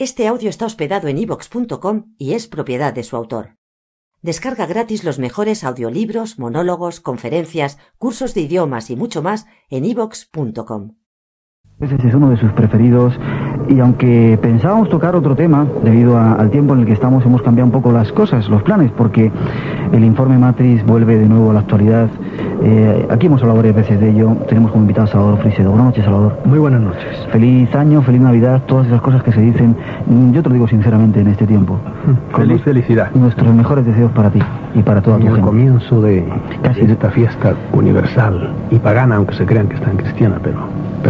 Este audio está hospedado en ivox.com y es propiedad de su autor. Descarga gratis los mejores audiolibros, monólogos, conferencias, cursos de idiomas y mucho más en ivox.com. Ese es uno de sus preferidos y aunque pensábamos tocar otro tema, debido a- al tiempo en el que estamos, hemos cambiado un poco las cosas, los planes, porque el informe Matrix vuelve de nuevo a la actualidad. Eh, aquí hemos hablado varias veces de ello. Tenemos como invitado a Salvador Frisedo. Buenas noches, Salvador. Muy buenas noches. Feliz año, feliz Navidad, todas esas cosas que se dicen. mm, Yo te lo digo sinceramente en este tiempo. Con Feliz felicidad. Nuestros mejores deseos para ti y para toda tu En el gente. comienzo de, Casi. de esta fiesta universal y pagana, aunque se crean que está en cristiana, pero,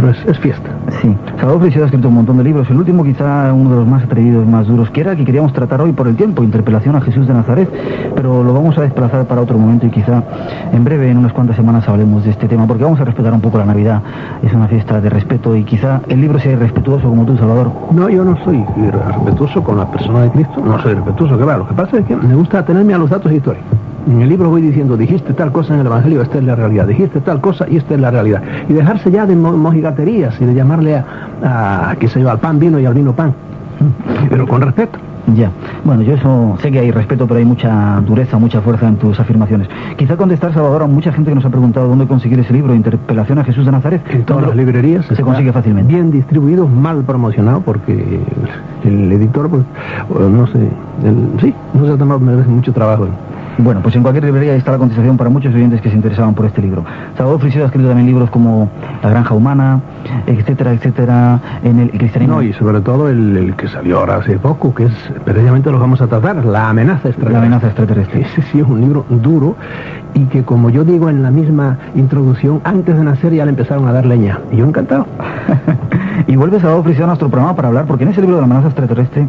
pero es, es fiesta. Sí, Salvador Frisedo ha escrito un montón de libros. El último, quizá uno de los más atrevidos, más duros, que era que queríamos tratar hoy por el tiempo, Interpelación a Jesús de Nazaret. Pero lo vamos a desplazar para otro momento y quizá en breve, en unas cuantas semanas, hablemos de este tema, porque vamos a respetar un poco la Navidad. Es una fiesta de respeto y quizá el libro sea irrespetuoso como tú, Salvador. No, yo no soy respetuoso con la persona de Cristo, no soy respetuoso, que va. Lo que pasa es que me gusta atenerme a los datos históricos. En el libro voy diciendo, dijiste tal cosa en el Evangelio, esta es la realidad, dijiste tal cosa y esta es la realidad. Y dejarse ya de mo- mojigaterías y de llamarle a, a qué sé yo, al pan vino y al vino pan. Pero con respeto. Ya, bueno, yo eso sé que hay respeto, pero hay mucha dureza, mucha fuerza en tus afirmaciones. Quizá contestar, Salvador, a mucha gente que nos ha preguntado dónde conseguir ese libro, Interpelación a Jesús de Nazaret. En todas ¿Dónde las librerías Se consigue fácilmente. Bien distribuido, mal promocionado, porque el editor, pues, no sé, el- sí, no se ha tomado merece mucho trabajo. Bueno, pues en cualquier librería está la contestación para muchos oyentes que se interesaban por este libro. Salvador Frisedo ha escrito también libros como La Granja Humana, etcétera, etcétera, en el cristianismo. No, y sobre todo el, el que salió ahora hace poco, que es, precisamente lo vamos a tratar, La amenaza extraterrestre. La amenaza extraterrestre. Ese sí es un libro duro y que como yo digo en la misma introducción, antes de nacer ya le empezaron a dar leña. Y yo encantado. y vuelve Salvador Frisedo a nuestro programa para hablar, porque en ese libro de la amenaza extraterrestre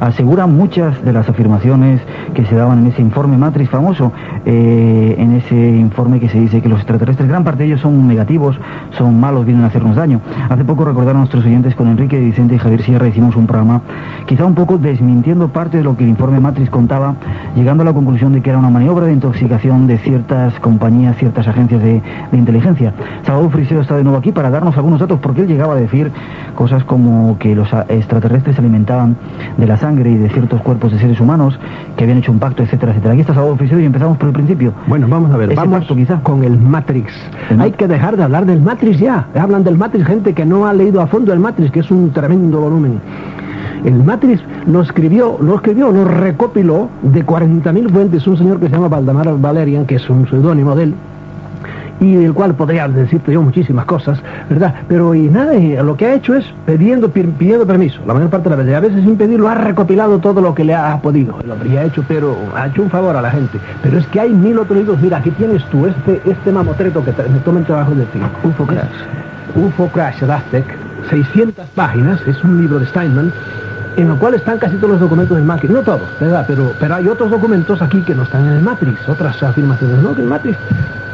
asegura muchas de las afirmaciones que se daban en ese informe Matrix famoso, eh, en ese informe que se dice que los extraterrestres, gran parte de ellos son negativos, son malos, vienen a hacernos daño. Hace poco recordaron a nuestros oyentes con Enrique Vicente y Javier Sierra hicimos un programa quizá un poco desmintiendo parte de lo que el informe Matrix contaba, llegando a la conclusión de que era una maniobra de intoxicación de ciertas compañías, ciertas agencias de, de inteligencia. Salvador Frisero está de nuevo aquí para darnos algunos datos porque él llegaba a decir cosas como que los extraterrestres se alimentaban de la sangre y de ciertos cuerpos de seres humanos, que habían hecho un pacto, etcétera, etcétera. Aquí está Salvador Frisero y empezamos por el principio. Bueno, vamos a ver, Ese vamos pacto, quizá. con el Matrix. El Hay que dejar de hablar del Matrix ya. Hablan del Matrix gente que no ha leído a fondo el Matrix, que es un tremendo volumen. El Matrix lo escribió, lo escribió, lo recopiló de 40.000 fuentes un señor que se llama Valdemar Valerian, que es un seudónimo de él, y del cual podría decirte yo muchísimas cosas, ¿verdad? Pero y nada, lo que ha hecho es pidiendo, pi- pidiendo permiso, la mayor parte de las veces, a veces sin pedirlo, ha recopilado todo lo que le ha podido, el hombre, y ha hecho, pero ha hecho un favor a la gente. Pero es que hay mil otros libros, mira, aquí tienes tú este, este mamotreto que me toma el trabajo de ti. UFO Crash. UFO Crash Aztec, 600 páginas, es un libro de Steinman, en el cual están casi todos los documentos del Matrix, no todos, ¿verdad? Pero, pero hay otros documentos aquí que no están en el Matrix, otras afirmaciones, ¿no? Que el Matrix,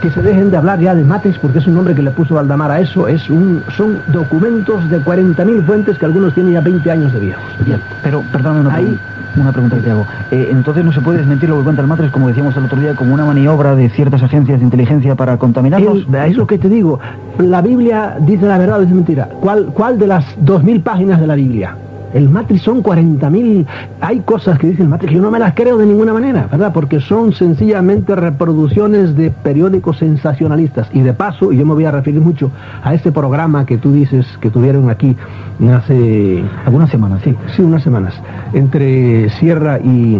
que se dejen de hablar ya de Matrix porque es un nombre que le puso Valdamar a eso, es un, son documentos de 40.000 fuentes que algunos tienen ya 20 años de viejos. Bien, pero perdóname una, Ahí- una pregunta que te hago. Eh, entonces no se puede desmentir lo que cuenta el Matrix, como decíamos el otro día, como una maniobra de ciertas agencias de inteligencia para contaminarnos. El- es lo que te digo, la Biblia dice la verdad o dice mentira. ¿Cuál, cuál de las 2.000 páginas de la Biblia? El Matrix son 40.000. Hay cosas que dice el Matrix que yo no me las creo de ninguna manera, ¿verdad? Porque son sencillamente reproducciones de periódicos sensacionalistas. Y de paso, y yo me voy a referir mucho a este programa que tú dices que tuvieron aquí hace Algunas semanas, sí. Sí, unas semanas. Entre Sierra y...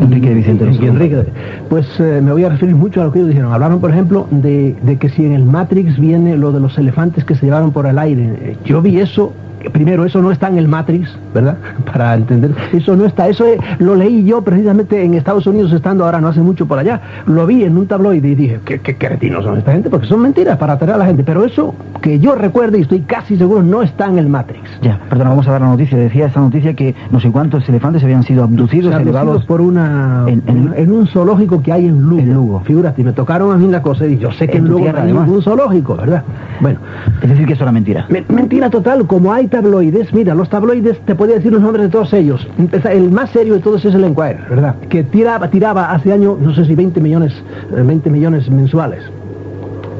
Enrique Vicente y-. Enrique, pues eh, me voy a referir mucho a lo que ellos dijeron. Hablaron, por ejemplo, de, de que si en el Matrix viene lo de los elefantes que se llevaron por el aire. Yo vi eso primero eso no está en el Matrix, ¿verdad? Para entender, eso no está, eso lo leí yo precisamente en Estados Unidos estando ahora no hace mucho por allá, lo vi en un tabloide y dije, ¿qué, qué cretinos son esta gente? Porque son mentiras para atraer a la gente, pero eso que yo recuerde y estoy casi seguro no está en el Matrix. Ya, perdona, vamos a dar la noticia. Decía esa noticia que no sé cuántos elefantes habían sido abducidos, Abducidos elevados por una en- en- en, un zoológico que hay en Lugo. En Lugo. Figúrate, me tocaron a mí la cosa y yo sé que En Lugo hay ningún zoológico, ¿verdad? Bueno, Es decir, que eso era mentira. Me- Mentira total, como hay tabloides, mira, los tabloides, te podía decir los nombres de todos ellos. El más serio de todos es el Enquirer, ¿verdad? Que tiraba, tiraba hace años, no sé si 20 millones, eh, 20 millones mensuales.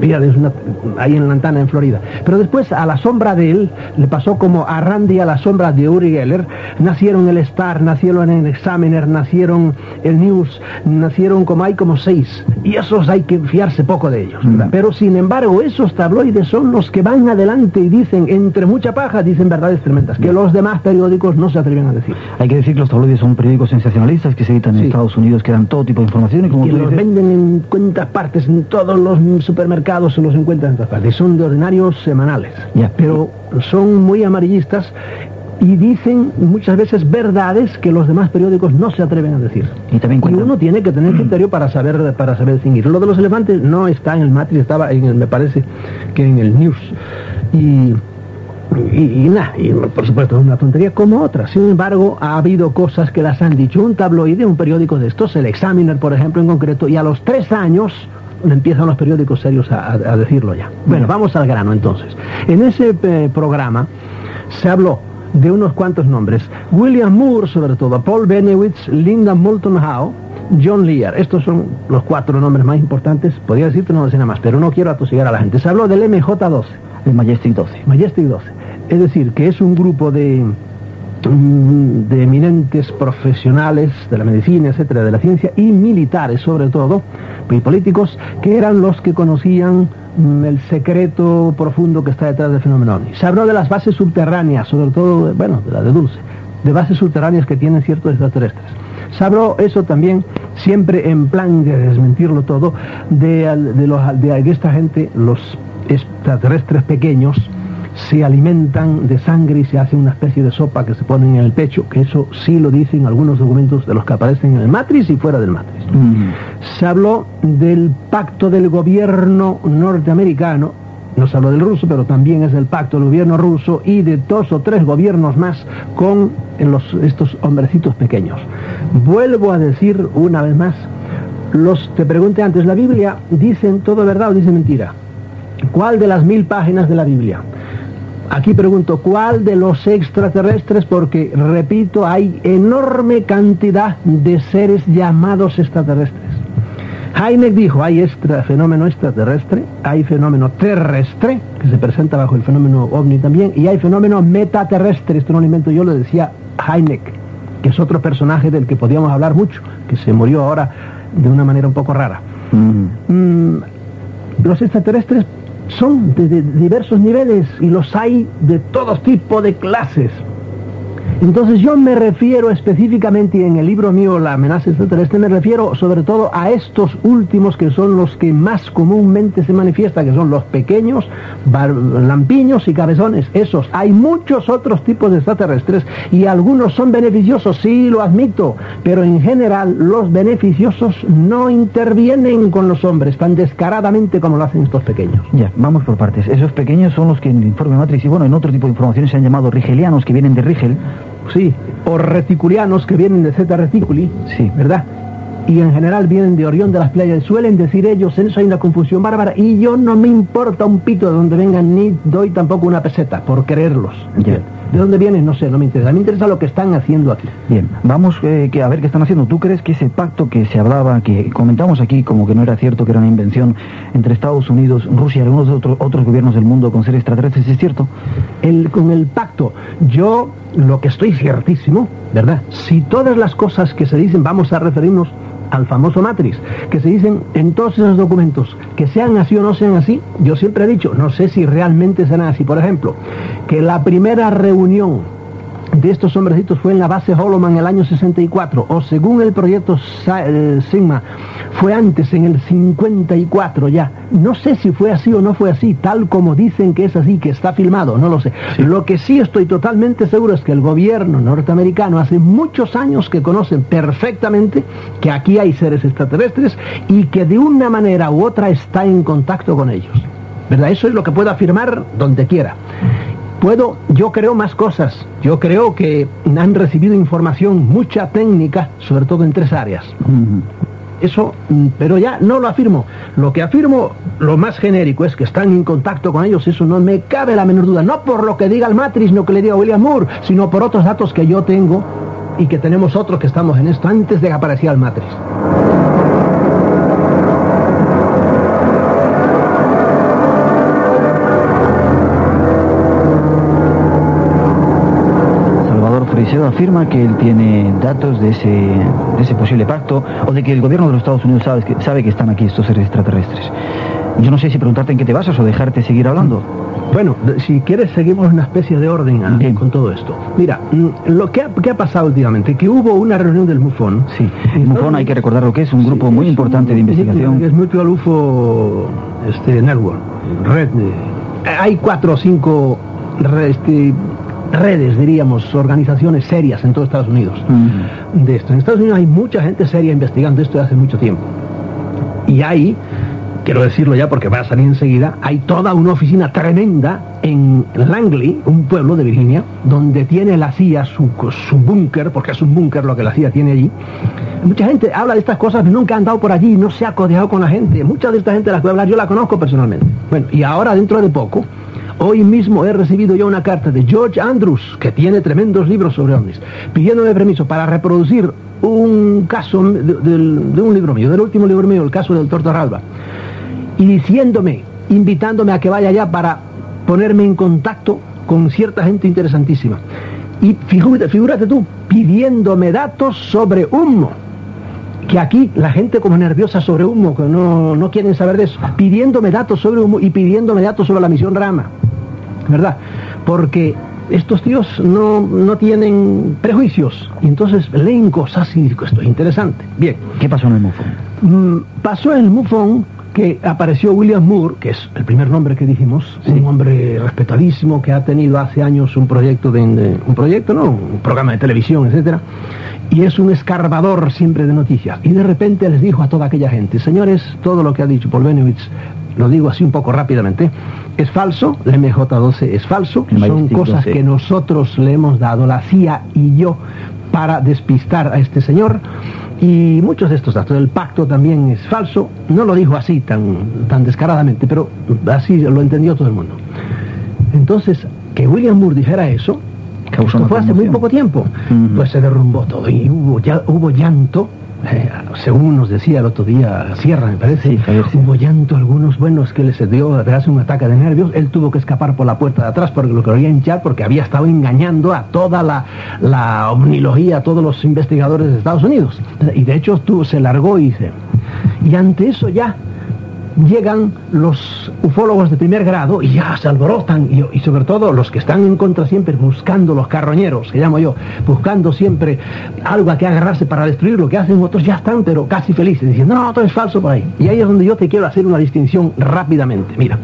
Mira, es una, ahí en Lantana, en Florida. Pero después, a la sombra de él, le pasó como a Randy a la sombra de Uri Geller. Nacieron el Star, nacieron el Examiner, nacieron el News, nacieron como hay como seis. Y esos hay que fiarse poco de ellos. Mm. Pero sin embargo, esos tabloides son los que van adelante y dicen, entre mucha paja, dicen verdades tremendas, que los demás periódicos no se atreven a decir. Hay que decir que los tabloides son periódicos sensacionalistas que se editan en. Estados Unidos, que dan todo tipo de información y como tú los dices, venden en cuentas partes, en todos los supermercados se los encuentran en todas partes. Son de ordinarios semanales. Pero son muy amarillistas y dicen muchas veces verdades que los demás periódicos no se atreven a decir. y también cuentan. uno tiene que tener criterio para saber para saber distinguir. Lo de los elefantes no está en el Matrix, estaba en el, me parece que en el News. Y y, y nada, y por supuesto es una tontería como otra. Sin embargo, ha habido cosas que las han dicho un tabloide, un periódico de estos, el Examiner, por ejemplo, en concreto, y a los tres años empiezan los periódicos serios a, a- a decirlo ya. Bueno, vamos al grano entonces. En ese eh, programa se habló de unos cuantos nombres. William Moore, sobre todo, Paul Benewitz, Linda Moulton Howe, John Lear. Estos son los cuatro nombres más importantes. Podría decirte una docena más, pero no quiero atosigar a la gente. Se habló del MJ12. El Majestic 12. Majestic 12. Es decir, que es un grupo de, de eminentes profesionales de la medicina, etcétera, de la ciencia, y militares sobre todo, y políticos, que eran los que conocían mm, el secreto profundo que está detrás del fenómeno ovni. Se habló de las bases subterráneas, sobre todo, bueno, de la de Dulce, de bases subterráneas que tienen ciertos extraterrestres. Se habló eso también, siempre en plan de desmentirlo todo, de, de, los, de esta gente, los extraterrestres pequeños, se alimentan de sangre y se hace una especie de sopa que se ponen en el pecho, que eso sí lo dicen algunos documentos de los que aparecen en el Matrix y fuera del Matrix. Mm. Se habló del pacto del gobierno norteamericano, no se habló del ruso, pero también es el pacto del gobierno ruso y de dos o tres gobiernos más con los, estos hombrecitos pequeños. Vuelvo a decir una vez más, los te pregunté antes, ¿la Biblia dicen todo verdad o dice mentira? ¿Cuál de las mil páginas de la Biblia? Aquí pregunto, ¿cuál de los extraterrestres? Porque, repito, hay enorme cantidad de seres llamados extraterrestres. Heineck dijo, hay extra, fenómeno extraterrestre, hay fenómeno terrestre, que se presenta bajo el fenómeno ovni también, y hay fenómeno metaterrestre, esto no lo invento yo, lo decía Heineck, que es otro personaje del que podíamos hablar mucho, que se murió ahora de una manera un poco rara. Mm. Mm, los extraterrestres son de, diversos niveles y los hay de todo tipo de clases. Entonces yo me refiero específicamente en el libro mío La amenaza extraterrestre me refiero sobre todo a estos últimos que son los que más comúnmente se manifiestan, que son los pequeños, lampiños y cabezones. Esos. Hay muchos otros tipos de extraterrestres y algunos son beneficiosos, sí lo admito, pero en general los beneficiosos no intervienen con los hombres tan descaradamente como lo hacen estos pequeños. Ya, vamos por partes. Esos pequeños son los que en el informe Matrix y bueno, en otro tipo de informaciones se han llamado rigelianos, que vienen de Rigel. Sí, o reticulianos que vienen de Zeta Reticuli, Sí. ¿verdad? Y en general vienen de Orión de las Playas. Suelen decir ellos, en eso hay una confusión bárbara, y yo no me importa un pito de donde vengan, ni doy tampoco una peseta, por creerlos. Ya. ¿De dónde vienen? No sé, no me interesa. Me interesa lo que están haciendo aquí. Bien, vamos eh, que a ver qué están haciendo. ¿Tú crees que ese pacto que se hablaba, que comentamos aquí como que no era cierto, que era una invención entre Estados Unidos, Rusia y algunos otros otros gobiernos del mundo con seres extraterrestres, es cierto? El, con el pacto, yo lo que estoy ciertísimo, ¿verdad? Si todas las cosas que se dicen, vamos a referirnos al famoso Matrix, que se dicen en todos esos documentos, que sean así o no sean así, yo siempre he dicho, no sé si realmente serán así. Por ejemplo, que la primera reunión de estos hombrecitos fue en la base Holloman en el año 64, o según el proyecto eh, Sigma, fue antes, en el 54 ya. No sé si fue así o no fue así, tal como dicen que es así, que está filmado, no lo sé. Lo que sí estoy totalmente seguro es que el gobierno norteamericano hace muchos años que conocen perfectamente que aquí hay seres extraterrestres y que de una manera u otra está en contacto con ellos. ¿Verdad? Eso es lo que puedo afirmar donde quiera. Puedo, yo creo más cosas. Yo creo que han recibido información, mucha técnica, sobre todo en tres áreas. Eso, mm, pero ya no lo afirmo. Lo que afirmo, lo más genérico, es que están en contacto con ellos, eso no me cabe la menor duda. No por lo que diga el Matrix, no que le diga William Moore, sino por otros datos que yo tengo y que tenemos otros que estamos en esto antes de que apareciera el Matrix. Afirma que él tiene datos de ese, de ese posible pacto o de que el gobierno de los Estados Unidos sabe que, sabe que están aquí estos seres extraterrestres. Yo no sé si preguntarte en qué te basas o dejarte seguir hablando. Bueno, si quieres seguimos una especie de orden ah, con todo esto. Mira, mm, lo que ha, pasado últimamente, que hubo una reunión del MUFON. Sí, el MUFON hay que recordar lo que es, un grupo muy importante de investigación. Es Mutual UFO este, Network, red. hay cuatro o cinco este, redes, diríamos, organizaciones serias en todo Estados Unidos de esto. En Estados Unidos hay mucha gente seria investigando esto desde hace mucho tiempo. Y hay, quiero decirlo ya porque va a salir enseguida, hay toda una oficina tremenda en Langley, un pueblo de Virginia, donde tiene la CIA su, su búnker, porque es un búnker lo que la CIA tiene allí. Mucha gente habla de estas cosas, nunca ha andado por allí, no se ha codeado con la gente. Mucha de esta gente de la que hablar yo la conozco personalmente. Bueno, y ahora dentro de poco Hoy mismo he recibido yo una carta de George Andrews, que tiene tremendos libros sobre ovnis, pidiéndome permiso para reproducir un caso de, un libro mío, del último libro mío, el caso del Tortorralba, y diciéndome, invitándome a que vaya allá para ponerme en contacto con cierta gente interesantísima. Y figúrate, figúrate tú, pidiéndome datos sobre humo que aquí la gente como nerviosa sobre humo, que no, no, quieren saber de eso, pidiéndome datos sobre humo y pidiéndome datos sobre la misión Rama. ¿Verdad? Porque estos tíos no, tienen prejuicios y entonces leen cosas y digo, esto es interesante. Bien. ¿Qué pasó en el MUFON? Mm, pasó en el MUFON que apareció William Moore, que es el primer nombre que dijimos, un hombre respetadísimo que ha tenido hace años un proyecto de, un proyecto, no, un programa de televisión, etcétera, y es un escarbador siempre de noticias. Y de repente les dijo a toda aquella gente, señores, todo lo que ha dicho Paul Benowitz, lo digo así un poco rápidamente, es falso, la MJ12 es falso, son cosas que nosotros le hemos dado, la CIA y yo, para despistar a este señor. Y muchos de estos datos, el pacto también es falso, no lo dijo así tan, tan descaradamente, pero así lo entendió todo el mundo. Entonces, que William Moore dijera eso, Causó fue hace muy poco tiempo, pues se derrumbó todo y hubo, ya, hubo llanto eh, según nos decía el otro día Sierra, me parece, hubo llanto algunos buenos que les dio hace un ataque de nervios, él tuvo que escapar por la puerta de atrás porque lo quería hinchar porque había estado engañando a toda la, la omnilogía, a todos los investigadores de Estados Unidos. Y de hecho tuvo, se largó y se... Y ante eso ya llegan los ufólogos de primer grado y ya se alborotan y, sobre todo los que están en contra siempre buscando los carroñeros, que llamo yo, buscando siempre algo a que agarrarse para destruir lo que hacen otros ya están pero casi felices diciendo no, todo es falso por ahí. Y ahí es donde yo te quiero hacer una distinción rápidamente. Mira,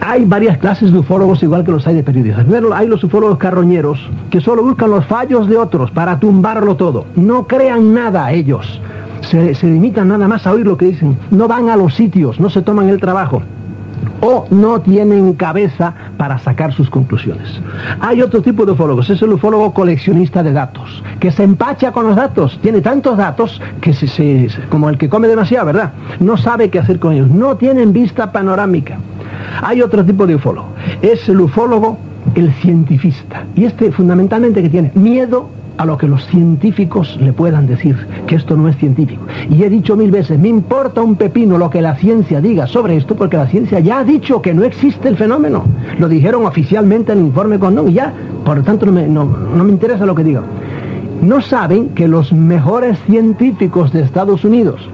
hay varias clases de ufólogos igual que los hay de periodistas. Primero hay los ufólogos carroñeros que solo buscan los fallos de otros para tumbarlo todo. No crean nada ellos se, limitan nada más a oír lo que dicen, no van a los sitios, no se toman el trabajo. O no tienen cabeza para sacar sus conclusiones. Hay otro tipo de ufólogos, es el ufólogo coleccionista de datos, que se empacha con los datos, tiene tantos datos que se, como el que come demasiado, ¿verdad? No sabe qué hacer con ellos, no tienen vista panorámica. Hay otro tipo de ufólogo, es el ufólogo el cientifista, y este fundamentalmente que tiene miedo a lo que los científicos le puedan decir, que esto no es científico. Y he dicho mil veces, me importa un pepino lo que la ciencia diga sobre esto, porque la ciencia ya ha dicho que no existe el fenómeno. Lo dijeron oficialmente en el informe Condón y ya, por lo tanto no me, no, no me interesa lo que digan. No saben que los mejores científicos de Estados Unidos,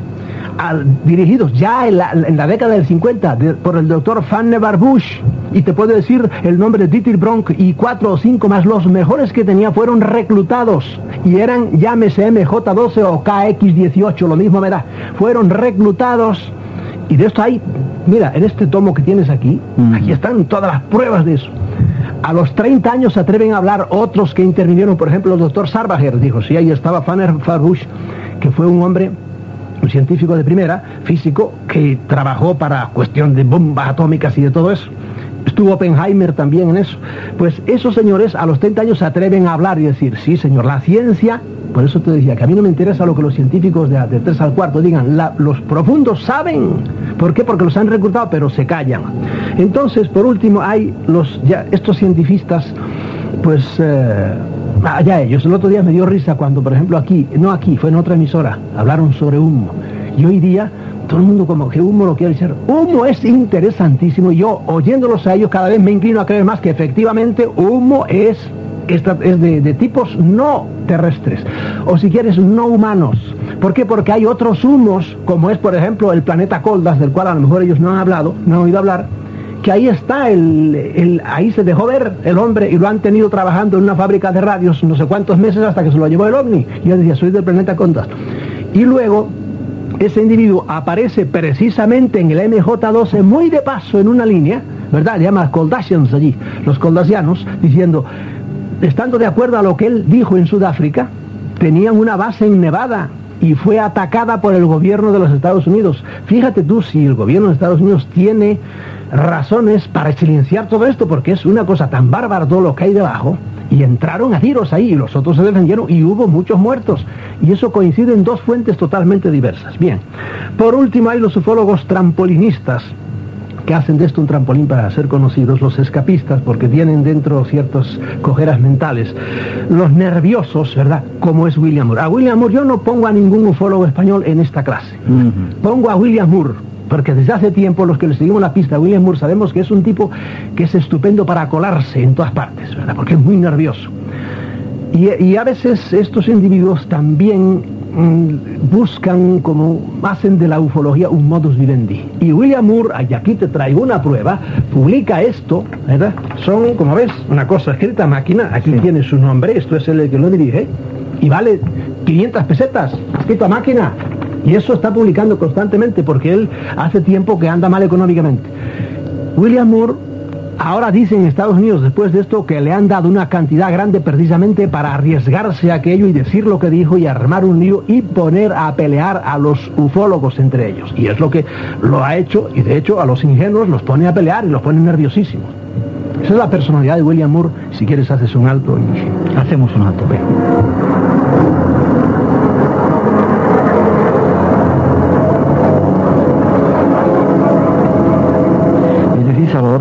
dirigidos ya en la, década del 50 por el doctor Vannevar Bush, y te puedo decir el nombre de Dieter Bronk y cuatro o cinco más, los mejores que tenía fueron reclutados y eran, llámese MJ12 o KX18, lo mismo me da, fueron reclutados y de esto hay, mira, en este tomo que tienes aquí, aquí están todas las pruebas de eso. A los 30 años se atreven a hablar otros que intervinieron, por ejemplo, el doctor Sarbacher dijo, sí, ahí estaba Fanner Farbush, que fue un hombre, científico de primera, físico, que trabajó para cuestión de bombas atómicas y de todo eso. Estuvo Oppenheimer también en eso. Pues esos señores a los 30 años se atreven a hablar y decir, sí señor, la ciencia, por eso te decía que a mí no me interesa lo que los científicos de, de 3 al cuarto digan, los profundos saben. ¿Por qué? Porque los han reclutado, pero se callan. Entonces, por último, hay los, ya, estos científicos, pues, eh, allá ellos. El otro día me dio risa cuando, por ejemplo, aquí, no aquí, fue en otra emisora, hablaron sobre humo. Y hoy día todo el mundo como que humo lo quiere decir. Humo es interesantísimo. Yo, oyéndolos a ellos, cada vez me inclino a creer más que efectivamente humo es, es de, de tipos no terrestres. O si quieres, no humanos. ¿Por qué? Porque hay otros humos, como es, por ejemplo, el planeta Coldas, del cual a lo mejor ellos no han hablado, no han oído hablar, que ahí está, el, ahí se dejó ver el hombre y lo han tenido trabajando en una fábrica de radios no sé cuántos meses hasta que se lo llevó el ovni. Y yo decía, soy del planeta Coldas. Y luego ese individuo aparece precisamente en el MJ12 muy de paso en una línea, ¿verdad? Le llama Coldasians allí, los Coldasianos, diciendo, estando de acuerdo a lo que él dijo en Sudáfrica, tenían una base en Nevada y fue atacada por el gobierno de los Estados Unidos. Fíjate tú si el gobierno de Estados Unidos tiene razones para silenciar todo esto, porque es una cosa tan bárbara todo lo que hay debajo, y entraron a tiros ahí y los otros se defendieron y hubo muchos muertos. Y eso coincide en dos fuentes totalmente diversas. Bien, por último hay los ufólogos trampolinistas que hacen de esto un trampolín para ser conocidos, los escapistas, porque tienen dentro ciertas cojeras mentales, los nerviosos, ¿verdad? Como es William Moore. A William Moore yo no pongo a ningún ufólogo español en esta clase. Pongo a William Moore, porque desde hace tiempo los que le seguimos la pista a William Moore sabemos que es un tipo que es estupendo para colarse en todas partes, ¿verdad? Porque es muy nervioso. Y, y a veces estos individuos también buscan como hacen de la ufología un modus vivendi. Y William Moore, y aquí te traigo una prueba, publica esto, ¿verdad? Son, como ves, una cosa escrita a máquina, aquí tiene su nombre, esto es el que lo dirige, y vale 500 pesetas, escrito a máquina. Y eso está publicando constantemente porque él hace tiempo que anda mal económicamente. William Moore Ahora dicen en Estados Unidos, después de esto, que le han dado una cantidad grande precisamente para arriesgarse a aquello y decir lo que dijo y armar un lío y poner a pelear a los ufólogos entre ellos. Y es lo que lo ha hecho y de hecho a los ingenuos los pone a pelear y los pone nerviosísimos. Esa es la personalidad de William Moore. Si quieres haces un alto y hacemos un alto.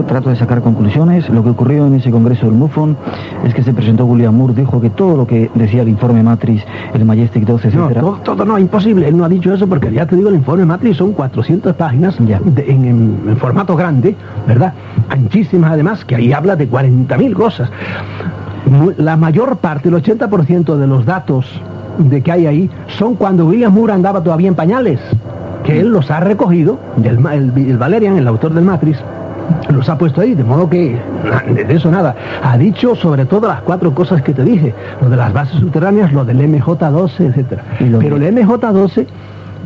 Trato de sacar conclusiones. Lo que ocurrió en ese congreso del MUFON es que se presentó William Moore, dijo que todo lo que decía el informe Matrix, el Majestic 12, etc. No, todo, no, imposible. Él no ha dicho eso porque ya te digo, el informe Matrix son 400 páginas ya. en, formato grande, ¿verdad? Anchísimas además, que ahí habla de 40.000 cosas. La mayor parte, el 80% de los datos de que hay ahí son cuando William Moore andaba todavía en pañales que él los ha recogido, el, el Valerian, el autor del Matrix, los ha puesto ahí, de modo que de eso nada. Ha dicho sobre todo las cuatro cosas que te dije, lo de las bases subterráneas, lo del MJ12, etc. Pero el MJ12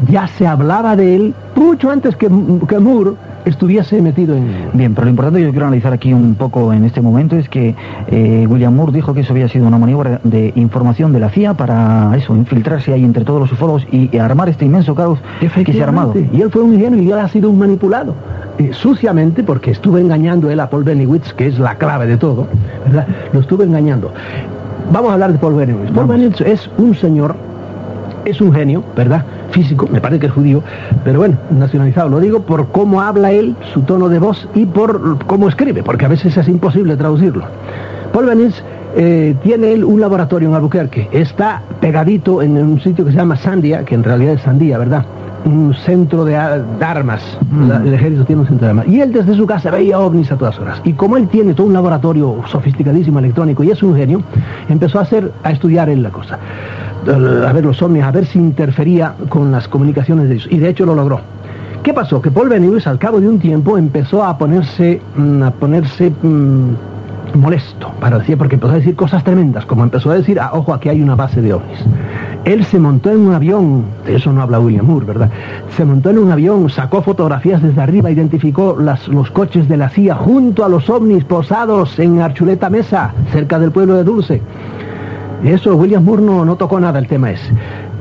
ya se hablaba de él mucho antes que, que Moore estuviese metido en... Bien, pero lo importante que yo quiero analizar aquí un poco en este momento es que eh, William Moore dijo que eso había sido una maniobra de información de la CIA para eso, infiltrarse ahí entre todos los ufólogos y, armar este inmenso caos que se ha armado. Y él fue un ingenuo y él ha sido un manipulado. Eh, suciamente, porque estuve engañando él a Paul Benowitz, que es la clave de todo, ¿verdad? Lo estuve engañando. Vamos a hablar de Paul Benowitz. Paul Benowitz es un señor, es un genio, ¿verdad? Físico, me parece que es judío, pero bueno, nacionalizado. Lo digo por cómo habla él, su tono de voz y por cómo escribe, porque a veces es imposible traducirlo. Paul Benowitz eh, tiene él un laboratorio en Albuquerque. Está pegadito en un sitio que se llama Sandia, que en realidad es Sandía, ¿verdad? un centro de, armas. el ejército tiene un centro de armas. Y él desde su casa veía ovnis a todas horas. Y como él tiene todo un laboratorio sofisticadísimo electrónico y es un genio, empezó a hacer, a estudiar en la cosa. A ver los ovnis, a ver si interfería con las comunicaciones de ellos. Y de hecho lo logró. ¿Qué pasó? Que Paul Benewitz al cabo de un tiempo empezó a ponerse, mm, a ponerse mm, molesto, para decir, porque empezó a decir cosas tremendas, como empezó a decir, ah, ojo, aquí hay una base de ovnis. Él se montó en un avión, de eso no habla William Moore, ¿verdad? Se montó en un avión, sacó fotografías desde arriba, identificó las, los coches de la CIA junto a los ovnis posados en Archuleta Mesa, cerca del pueblo de Dulce. Eso William Moore no, no tocó nada el tema ese.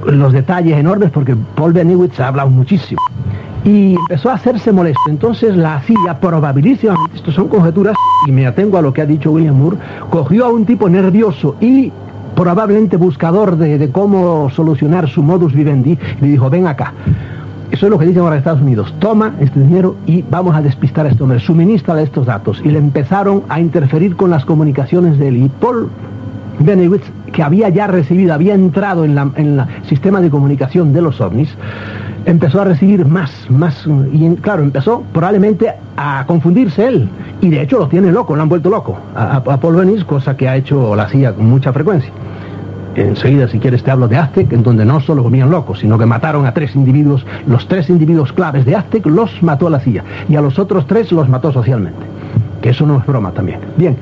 Los detalles enormes porque Paul Benewitz ha hablado muchísimo y empezó a hacerse molesto. Entonces la CIA, probabilísimamente, esto son conjeturas, y me atengo a lo que ha dicho William Moore, cogió a un tipo nervioso y probablemente buscador de, cómo solucionar su modus vivendi, y le dijo, ven acá. Eso es lo que dicen ahora Estados Unidos. Toma este dinero y vamos a despistar a este hombre. Suministra estos datos. Y le empezaron a interferir con las comunicaciones de él. Y Paul Benewitz, que había ya recibido, había entrado en el sistema de comunicación de los ovnis, empezó a recibir más, más, y claro, empezó probablemente a confundirse él, y de hecho lo tiene loco, lo han vuelto loco a, Paul Bennis, cosa que ha hecho la CIA con mucha frecuencia. Enseguida, si quieres, te hablo de Aztec, en donde no solo comían locos, sino que mataron a tres individuos, los tres individuos claves de Aztec los mató la CIA, y a los otros tres los mató socialmente. Que eso no es broma también. Bien,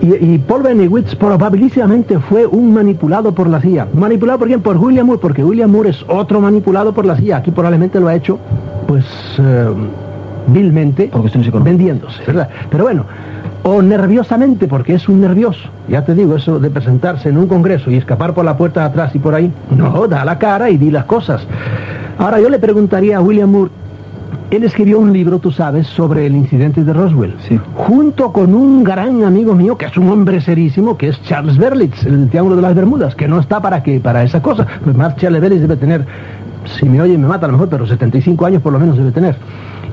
y, Paul Benewitz probabilísimamente fue un manipulado por la CIA. ¿Manipulado por quién? Por William Moore, porque William Moore es otro manipulado por la CIA. Aquí probablemente lo ha hecho, pues, eh, vilmente, vendiéndose, ¿verdad? Pero bueno, o nerviosamente, porque es un nervioso. Ya te digo, eso de presentarse en un congreso y escapar por la puerta de atrás y por ahí, no, da la cara y di las cosas. Ahora yo le preguntaría a William Moore, él escribió un libro, tú sabes, sobre el incidente de Roswell. Sí. Junto con un gran amigo mío, que es un hombre serísimo, que es Charles Berlitz, el Triángulo de las Bermudas, que no está para qué, para esa cosa. Pues más Charles Berlitz debe tener, si me oye me mata a lo mejor, pero 75 años por lo menos debe tener.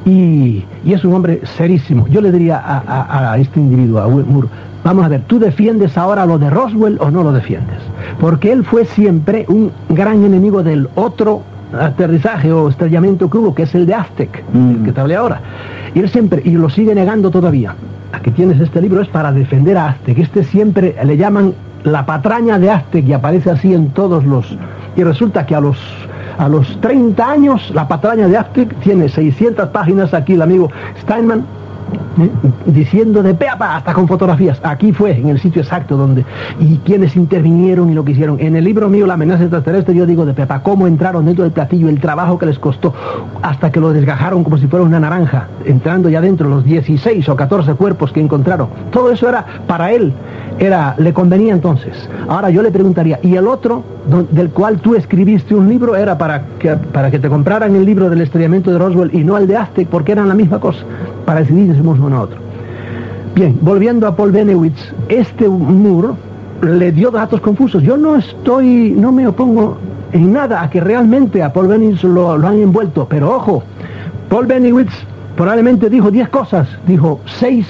Y, es un hombre serísimo. Yo le diría a, a este individuo, a Will Moore, Vamos a ver, ¿tú defiendes ahora lo de Roswell o no lo defiendes? Porque él fue siempre un gran enemigo del otro aterrizaje o estrellamiento que hubo, que es el de Aztec, el que te hablé ahora. Y él siempre, y lo sigue negando todavía. Aquí tienes este libro, es para defender a Aztec. Este siempre le llaman la patraña de Aztec y aparece así en todos los... Y resulta que a los, a los 30 años la patraña de Aztec tiene 600 páginas aquí el amigo Steinman diciendo de pe hasta con fotografías. Aquí fue, en el sitio exacto donde, y quienes intervinieron y lo que hicieron. En el libro mío, La amenaza extraterrestre, yo digo de pepa, cómo entraron dentro del platillo, el trabajo que les costó, hasta que lo desgajaron como si fuera una naranja, entrando ya dentro los 16 o 14 cuerpos que encontraron. Todo eso era para él, era, le convenía entonces. Ahora yo le preguntaría, ¿y el otro, del cual tú escribiste un libro, era para que, para que te compraran el libro del estrellamiento de Roswell y no el de Aztec, porque eran la misma cosa, para decidir si somos uno a otro? Bien, volviendo a Paul Benewitz, este muro le dio datos confusos. Yo no estoy, no me opongo en nada a que realmente a Paul Benewitz lo, lo han envuelto, pero ojo, Paul Benewitz probablemente dijo 10 cosas, dijo 6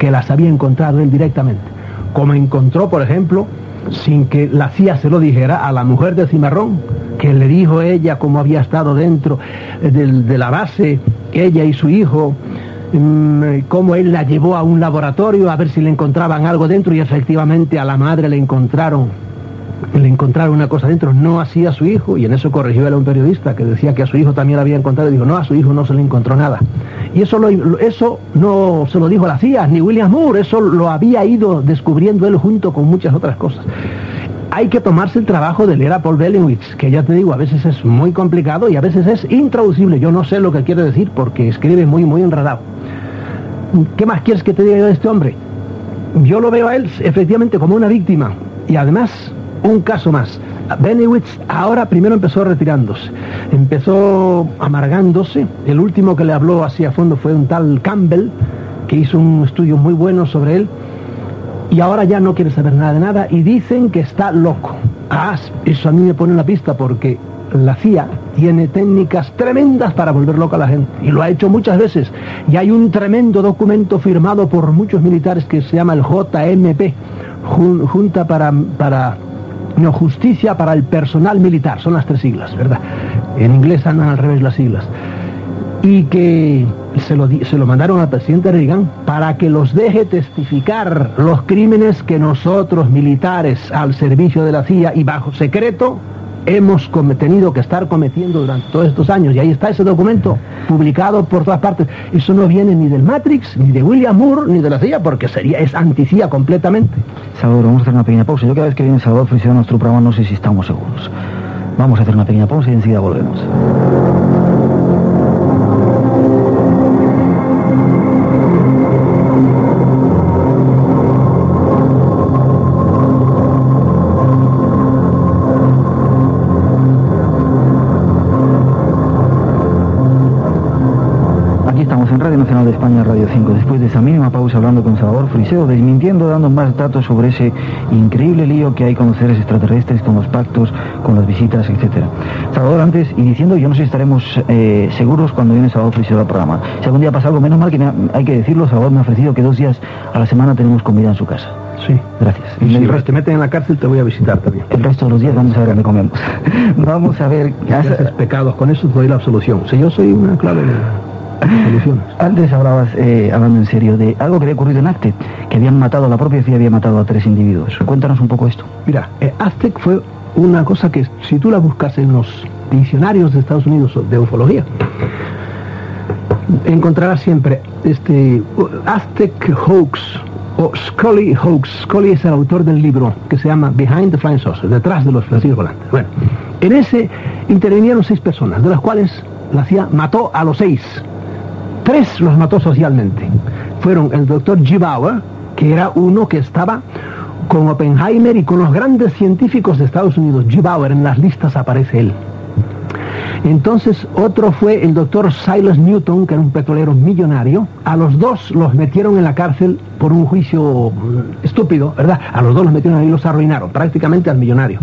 que las había encontrado él directamente como encontró, por ejemplo, sin que la CIA se lo dijera, a la mujer de Cimarrón, que le dijo ella cómo había estado dentro eh, de, la base, ella y su hijo, cómo él la llevó a un laboratorio a ver si le encontraban algo dentro y efectivamente a la madre le encontraron le encontraron una cosa dentro, no hacía a su hijo, y en eso corrigió él a un periodista que decía que a su hijo también la había encontrado, y dijo, no, a su hijo no se le encontró nada. Y eso, eso no se lo dijo la CIA, ni William Moore, eso lo había ido descubriendo él junto con muchas otras cosas. Hay que tomarse el trabajo de leer a Paul Bellingwitz, que ya te digo, a veces es muy complicado y a veces es intraducible. Yo no sé lo que quiere decir porque escribe muy, muy enredado. ¿Qué más quieres que te diga yo de este hombre? Yo lo veo a él efectivamente como una víctima y además un caso más. Benewitz ahora primero empezó retirándose, empezó amargándose. El último que le habló así a fondo fue un tal Campbell, que hizo un estudio muy bueno sobre él. Y ahora ya no quiere saber nada de nada y dicen que está loco. Ah, eso a mí me pone una pista porque la CIA tiene técnicas tremendas para volver loca a la gente y lo ha hecho muchas veces. Y hay un tremendo documento firmado por muchos militares que se llama el JMP, Junta para, para no, justicia para el personal militar, son las tres siglas, ¿verdad? En inglés andan al revés las siglas. Y que se lo, se lo mandaron al presidente Reagan para que los deje testificar los crímenes que nosotros militares al servicio de la CIA y bajo secreto hemos tenido que estar cometiendo durante todos estos años. Y ahí está ese documento publicado por todas partes. Eso no viene ni del Matrix, ni de William Moore, ni de la CIA, porque sería, es anti-CIA completamente. Salvador, vamos a hacer una pequeña pausa. Yo cada vez que viene Salvador Frisiano a nuestro programa no sé si estamos seguros. Vamos a hacer una pequeña pausa y enseguida volvemos. De España Radio 5. Después de esa mínima pausa hablando con Salvador Friseo, desmintiendo, dando más datos sobre ese increíble lío que hay con los seres extraterrestres, con los pactos, con las visitas, etcétera. Salvador, antes, y diciendo, yo no sé si estaremos eh, seguros cuando viene Salvador Friseo al programa. Si algún día pasa algo, menos mal que hay que decirlo, Salvador me ha ofrecido que dos días a la semana tenemos comida en su casa. Sí. Gracias. Y si el te meten en la cárcel, te voy a visitar también. El resto de los días vamos a ver dónde comemos. vamos a ver... Si haces pecados con eso, te doy la absolución. Si yo soy una clave... De... Antes hablabas, eh, hablando en serio, de algo que había ocurrido en Aztec, que habían matado, la propia CIA había matado a tres individuos. Cuéntanos un poco esto. Mira, eh, Aztec fue una cosa que si tú la buscas en los diccionarios de Estados Unidos de ufología, encontrarás siempre este Aztec Hoax o Scully Hoax. Scully es el autor del libro que se llama Behind the Flying Saucer, detrás de los platillos volantes. Bueno, en ese intervinieron seis personas, de las cuales la CIA mató a los seis. Tres los mató socialmente. Fueron el doctor G. Bauer, que era uno que estaba con Oppenheimer y con los grandes científicos de Estados Unidos. G. Bauer, en las listas aparece él. Entonces otro fue el doctor Silas Newton, que era un petrolero millonario. A los dos los metieron en la cárcel por un juicio mm, estúpido, ¿verdad? A los dos los metieron ahí y los arruinaron, prácticamente al millonario.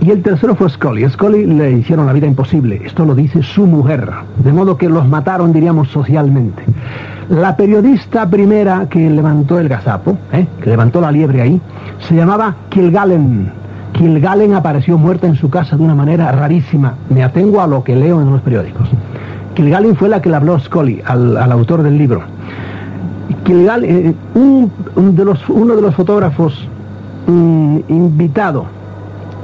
Y el tercero fue Scully. Scully le hicieron la vida imposible. Esto lo dice su mujer. De modo que los mataron, diríamos, socialmente. La periodista primera que levantó el gazapo, ¿eh? que levantó la liebre ahí, se llamaba Kilgallen. Kilgallen apareció muerta en su casa de una manera rarísima. Me atengo a lo que leo en los periódicos. Kilgallen fue la que le habló a Scully, al, autor del libro. Kilgallen, eh, un, de los, uno de los fotógrafos mm, invitado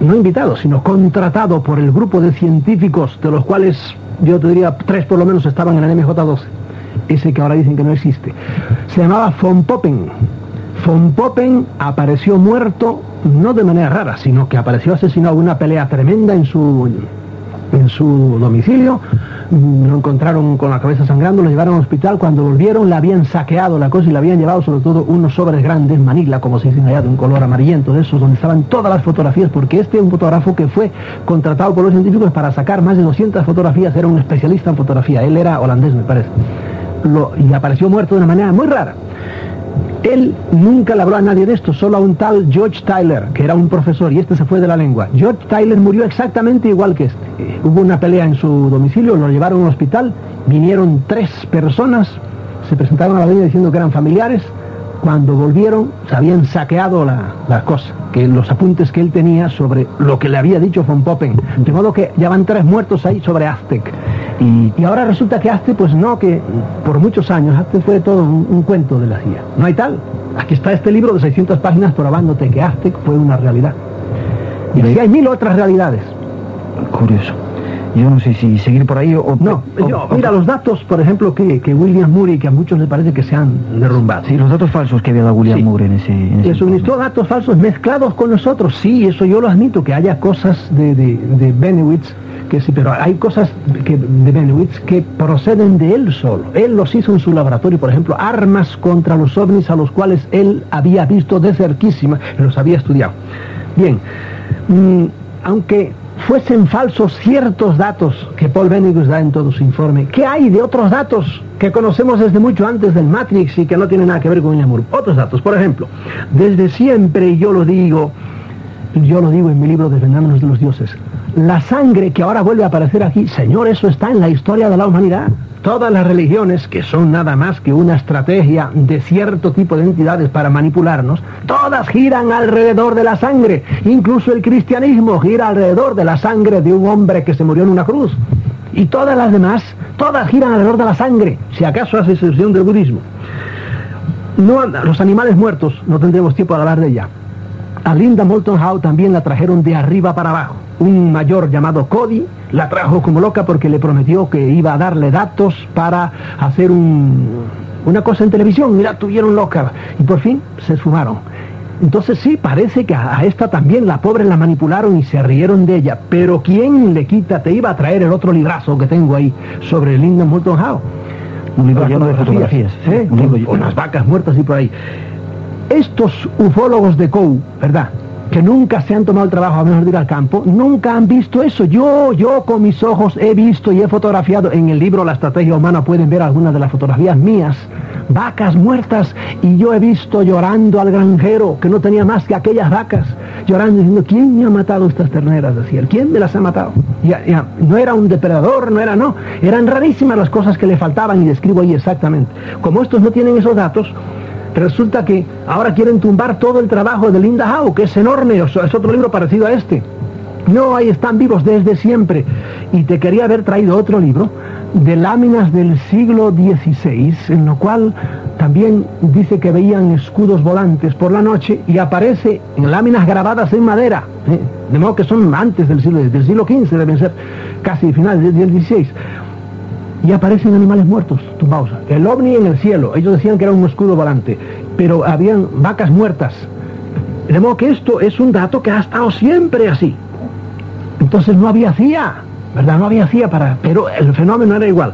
no invitado, sino contratado por el grupo de científicos, de los cuales yo te diría tres por lo menos estaban en el MJ12, ese que ahora dicen que no existe. Se llamaba Von Poppen. Von Poppen apareció muerto, no de manera rara, sino que apareció asesinado una pelea tremenda en su, en su domicilio. Lo encontraron con la cabeza sangrando, lo llevaron al hospital, cuando volvieron le habían saqueado la cosa y le habían llevado sobre todo unos sobres grandes, manila, como se dice allá, de un color amarillento, de esos, donde estaban todas las fotografías, porque este es un fotógrafo que fue contratado por los científicos para sacar más de 200 fotografías, era un especialista en fotografía, él era holandés me parece, y apareció muerto de una manera muy rara. Él nunca le habló a nadie de esto, solo a un tal George Tyler, que era un profesor, y este se fue de la lengua. George Tyler murió exactamente igual que este. Eh, hubo una pelea en su domicilio, lo llevaron a un hospital, vinieron tres personas, se presentaron a la línea diciendo que eran familiares, cuando volvieron se habían saqueado la, la, cosa, que los apuntes que él tenía sobre lo que le había dicho von Poppen. De modo que ya van tres muertos ahí sobre Aztec. Y, ahora resulta que Aztec, pues no, que por muchos años Aztec fue todo un, cuento de la CIA. No hay tal. Aquí está este libro de 600 páginas probándote que Aztec fue una realidad. Y así hay mil otras realidades. Curioso. Yo no sé si seguir por ahí o... No, mira, los datos, por ejemplo, que, que William Murray, que a muchos les parece que se han derrumbado. Sí, los datos falsos que había dado William Murray en ese... En Le suministró datos falsos mezclados con nosotros. Sí, eso yo lo admito, que haya cosas de, de, de Benowitz sí, pero hay cosas de Benowitz que proceden de él solo. Él los hizo en su laboratorio, por ejemplo, armas contra los ovnis a los cuales él había visto de cerquísima, los había estudiado. Bien, mm, aunque fuesen falsos ciertos datos que Paul Benedict da en todo su informe, ¿qué hay de otros datos que conocemos desde mucho antes del Matrix y que no tienen nada que ver con amor? Otros datos, por ejemplo, desde siempre yo lo digo, yo lo digo en mi libro Desvendándonos de los dioses, la sangre que ahora vuelve a aparecer aquí, Señor, eso está en la historia de la humanidad. Todas las religiones, que son nada más que una estrategia de cierto tipo de entidades para manipularnos, todas giran alrededor de la sangre. Incluso el cristianismo gira alrededor de la sangre de un hombre que se murió en una cruz. Y todas las demás Todas giran alrededor de la sangre, si acaso hace excepción del budismo. No, los animales muertos, no tendremos tiempo de hablar de ella. A Linda Moulton Howe también la trajeron de arriba para abajo. Un mayor llamado Cody la trajo como loca porque le prometió que iba a darle datos para hacer una cosa en televisión y la tuvieron loca. Y por fin se sumaron. Entonces sí, parece que a, esta también la pobre la manipularon y se rieron de ella. Pero ¿quién le quita? Te iba a traer el otro librazo que tengo ahí sobre Linda Moulton Howe. Un libro lleno de fotografías. ¿eh? Unas vacas muertas y por ahí. Estos ufólogos de COU, ¿verdad? que nunca se han tomado el trabajo a mejor de ir al campo, nunca han visto eso. Yo, yo con mis ojos he visto y he fotografiado. En el libro La Estrategia Humana pueden ver algunas de las fotografías mías. Vacas muertas y yo he visto llorando al granjero que no tenía más que aquellas vacas, llorando diciendo, ¿quién me ha matado estas terneras? Decía ¿quién me las ha matado? Ya, ya, no era un depredador, no era, no. Eran rarísimas las cosas que le faltaban y describo ahí exactamente. Como estos no tienen esos datos, Resulta que ahora quieren tumbar todo el trabajo de Linda Howe, que es enorme, es otro libro parecido a este. No, ahí están vivos desde siempre. Y te quería haber traído otro libro de láminas del siglo XVI, en lo cual también dice que veían escudos volantes por la noche y aparece en láminas grabadas en madera, ¿eh? de modo que son antes del siglo, del siglo XV, deben ser casi finales del XVI y aparecen animales muertos tumbados. El ovni en el cielo, ellos decían que era un escudo volante, pero habían vacas muertas. De modo que esto es un dato que ha estado siempre así. Entonces no había CIA, ¿verdad? No había CIA para... Pero el fenómeno era igual.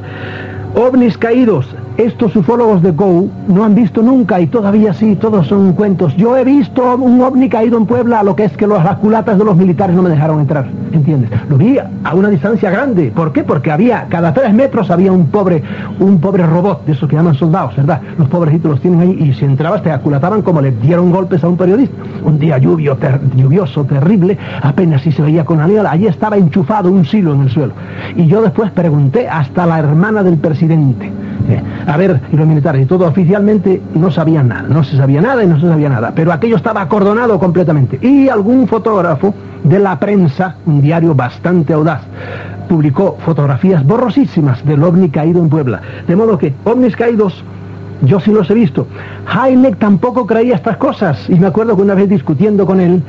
OVNIs caídos, estos ufólogos de Go no han visto nunca y todavía sí, todos son cuentos. Yo he visto un ovni caído en Puebla, lo que es que las culatas de los militares no me dejaron entrar, ¿entiendes? Lo vi a una distancia grande. ¿Por qué? Porque había, cada tres metros había un pobre, un pobre robot, de esos que llaman soldados, ¿verdad? Los pobrecitos los tienen ahí y si entrabas te aculataban como le dieron golpes a un periodista. Un día lluvio, lluvioso, terrible, apenas si se veía con la allí estaba enchufado un silo en el suelo. Y yo después pregunté hasta la hermana del presidente a ver, y los militares y todo oficialmente no sabían nada, no se sabía nada y no se sabía nada, pero aquello estaba acordonado completamente. Y algún fotógrafo de la prensa, un diario bastante audaz, publicó fotografías borrosísimas del ovni caído en Puebla. De modo que ovnis caídos yo sí los he visto. Heineck tampoco creía estas cosas. Y me acuerdo que una vez discutiendo con él,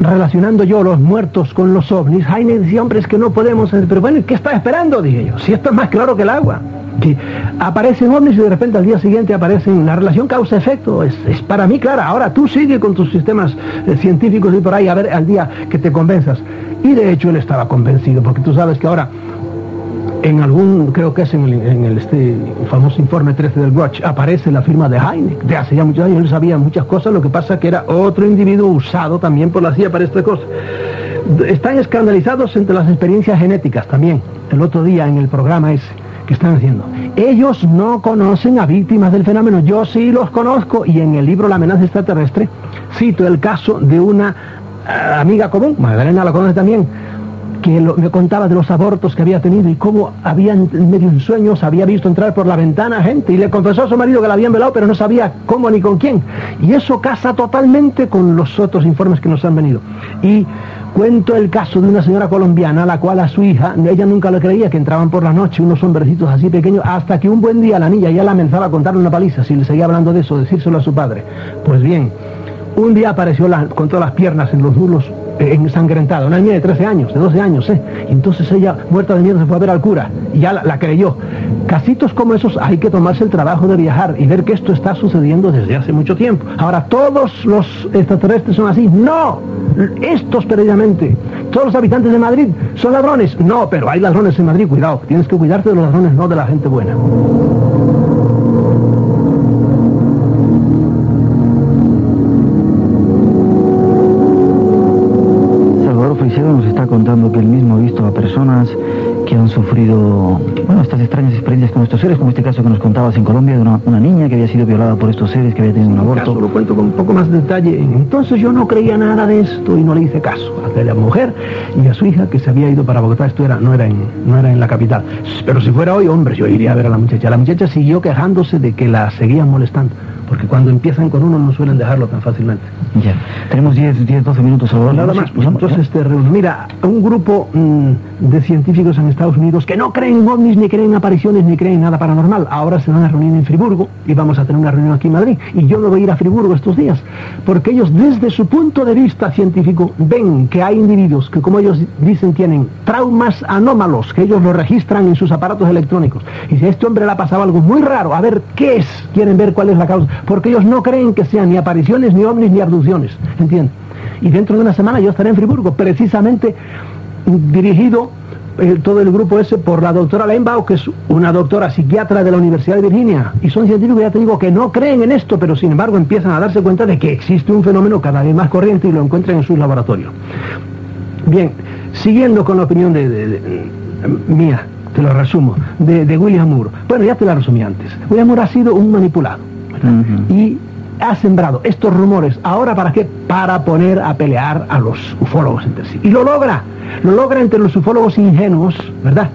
relacionando yo los muertos con los ovnis, Heineck decía, hombre, es que no podemos... Pero bueno, ¿qué está esperando? Dije yo. Si esto es más claro que el agua que aparecen ovnis y de repente al día siguiente aparecen, la relación causa-efecto es, para mí clara. Ahora tú sigue con tus sistemas eh, científicos y por ahí a ver al día que te convenzas. Y de hecho él estaba convencido, porque tú sabes que ahora en algún, creo que es en el, este famoso informe 13 del Watch, aparece la firma de Heineck, de hace ya muchos años, él sabía muchas cosas, lo que pasa que era otro individuo usado también por la CIA para esta cosa. Están escandalizados entre las experiencias genéticas también. El otro día en el programa ese ¿Qué están haciendo? Ellos no conocen a víctimas del fenómeno, yo sí los conozco y en el libro La amenaza extraterrestre cito el caso de una eh, amiga común, Magdalena la conoce también, que me contaba de los abortos que había tenido y cómo habían medio en sueños, había visto entrar por la ventana gente y le confesó a su marido que la habían velado pero no sabía cómo ni con quién. Y eso casa totalmente con los otros informes que nos han venido. Y Cuento el caso de una señora colombiana a la cual a su hija, ella nunca le creía que entraban por la noche unos hombrecitos así pequeños, hasta que un buen día la niña ya la amenazaba a contarle una paliza, si le seguía hablando de eso, decírselo a su padre. Pues bien, un día apareció con todas las piernas en los mulos ensangrentada, una niña de 13 años, de 12 años, ¿eh? entonces ella, muerta de miedo, se fue a ver al cura y ya la, creyó. Casitos como esos hay que tomarse el trabajo de viajar y ver que esto está sucediendo desde hace mucho tiempo. Ahora, ¿todos los extraterrestres son así? No, estos previamente. ¿Todos los habitantes de Madrid son ladrones? No, pero hay ladrones en Madrid, cuidado, tienes que cuidarte de los ladrones, no de la gente buena. nos está contando que él mismo ha visto a personas que han sufrido bueno, estas extrañas experiencias con estos seres, como este caso que nos contabas en Colombia de una, niña que había sido violada por estos seres, que había tenido un aborto. Caso, lo cuento con un poco más de detalle. Entonces yo no creía nada de esto y no le hice caso a aquella mujer y a su hija que se había ido para Bogotá. Esto era, no, era en, no era en la capital. Pero si fuera hoy, hombre, yo iría a ver a la muchacha. La muchacha siguió quejándose de que la seguían molestando. Porque cuando empiezan con uno no suelen dejarlo tan fácilmente. Ya. Tenemos 10, 10 12 minutos, Salvador. Nada más, pues entonces este, mira, un grupo mm, de científicos en Estados Unidos que no creen en ovnis, ni creen en apariciones, ni creen en nada paranormal, ahora se van a reunir en Friburgo y vamos a tener una reunión aquí en Madrid. Y yo me voy a ir a Friburgo estos días, porque ellos desde su punto de vista científico ven que hay individuos que, como ellos dicen, tienen traumas anómalos, que ellos lo registran en sus aparatos electrónicos. Y si a este hombre le ha pasado algo muy raro, a ver qué es, quieren ver cuál es la causa, porque ellos no creen que sean ni apariciones, ni ovnis, ni abducciones, ¿entiendes? Y dentro de una semana yo estaré en Friburgo, precisamente dirigido eh, todo el grupo ese por la doctora Leinbach, que es una doctora psiquiatra de la Universidad de Virginia. Y son científicos, ya te digo, que no creen en esto, pero sin embargo empiezan a darse cuenta de que existe un fenómeno cada vez más corriente y lo encuentran en sus laboratorios. Bien, siguiendo con la opinión de, mía, te lo resumo, de William Moore. Bueno, ya te la resumí antes. William Moore ha sido un manipulado y ha sembrado estos rumores. ¿Ahora para qué? Para poner a pelear a los ufólogos entre sí. Y lo logra. Lo logra entre los ufólogos ingenuos, ¿verdad?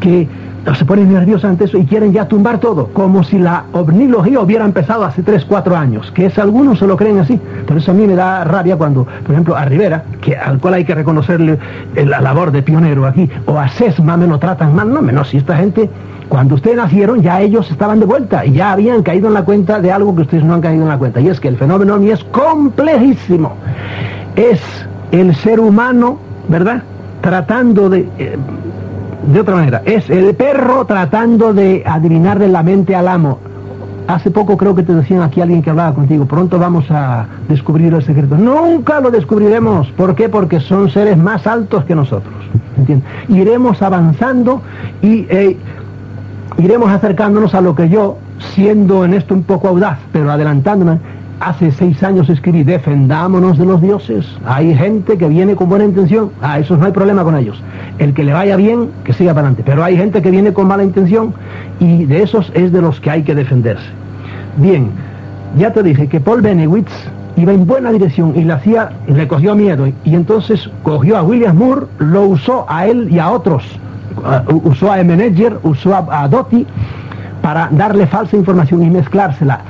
Que se ponen nerviosos ante eso y quieren ya tumbar todo, como si la ovnilogía hubiera empezado hace 3, 4 años, que es algunos se lo creen así. Por eso a mí me da rabia cuando, por ejemplo, a Rivera, que, al cual hay que reconocerle eh, la labor de pionero aquí, o a Sesma me lo tratan mal, no, menos si esta gente, cuando ustedes nacieron, ya ellos estaban de vuelta y ya habían caído en la cuenta de algo que ustedes no han caído en la cuenta, y es que el fenómeno ovni es complejísimo. Es el ser humano, ¿verdad? Tratando de... eh, de otra manera, es el perro tratando de adivinarle la mente al amo. Hace poco creo que te decían aquí alguien que hablaba contigo, pronto vamos a descubrir el secreto. Nunca lo descubriremos. ¿Por qué? Porque son seres más altos que nosotros. ¿Entiendes? Iremos avanzando y eh, iremos acercándonos a lo que yo, siendo en esto un poco audaz, pero adelantándome, hace seis años escribí, defendámonos de los dioses. Hay gente que viene con buena intención, a esos no hay problema con ellos. El que le vaya bien, que siga para adelante. Pero hay gente que viene con mala intención y de esos es de los que hay que defenderse. Bien, ya te dije que Paul Benewitz iba en buena dirección y le hacía, le cogió miedo y entonces cogió a William Moore, lo usó a él y a otros. Uh, usó a Emeneger, usó a, a Doty para darle falsa información y mezclársela.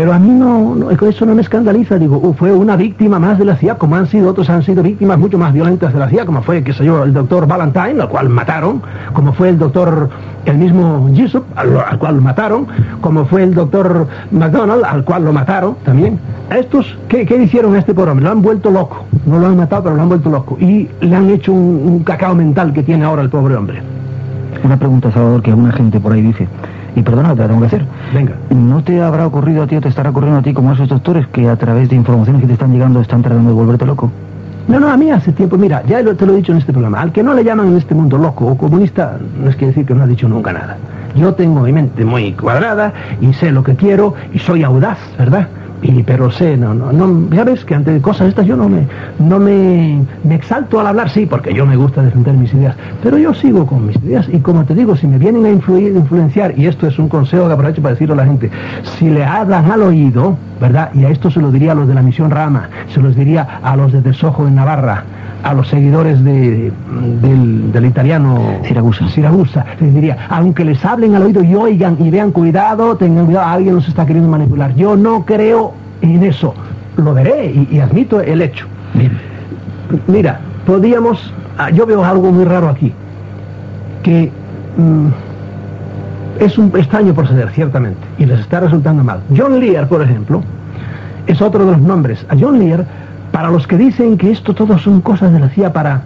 Pero a mí no, no, eso no me escandaliza, digo, uh, fue una víctima más de la CIA, como han sido otros, han sido víctimas mucho más violentas de la CIA, como fue, qué sé yo, el doctor Valentine, al cual mataron, como fue el doctor, el mismo Jessup, al, al cual mataron, como fue el doctor McDonald, al cual lo mataron también. Estos, ¿qué, ¿qué hicieron a este pobre hombre? Lo han vuelto loco, no lo han matado, pero lo han vuelto loco, y le han hecho un, un cacao mental que tiene ahora el pobre hombre. Una pregunta, Salvador, que alguna gente por ahí dice, y perdona, te la tengo que hacer. Venga. ¿No te habrá ocurrido a ti o te estará ocurriendo a ti como a esos doctores que a través de informaciones que te están llegando están tratando de volverte loco? No, no, a mí hace tiempo, mira, ya te lo he dicho en este programa, al que no le llaman en este mundo loco o comunista, no es que decir que no ha dicho nunca nada. Yo tengo mi mente muy cuadrada y sé lo que quiero y soy audaz, ¿verdad? Y, pero sé, no, no, ya ves que ante cosas estas yo no me, no me, me exalto al hablar, sí, porque yo me gusta defender mis ideas, pero yo sigo con mis ideas y como te digo, si me vienen a influir, influenciar, y esto es un consejo que aprovecho para decirlo a la gente, si le hablan al oído, ¿verdad? Y a esto se lo diría a los de la misión Rama, se los diría a los de Desojo en Navarra, a los seguidores de, del, del italiano Siragusa. Siragusa, les diría, aunque les hablen al oído y oigan y vean cuidado, tengan cuidado, alguien nos está queriendo manipular. Yo no creo en eso, lo veré y, y admito el hecho. Bien. Mira, podíamos, ah, yo veo algo muy raro aquí, que mm, es un extraño proceder, ciertamente, y les está resultando mal. John Lear, por ejemplo, es otro de los nombres. A John Lear, para los que dicen que esto todo son cosas de la CIA para,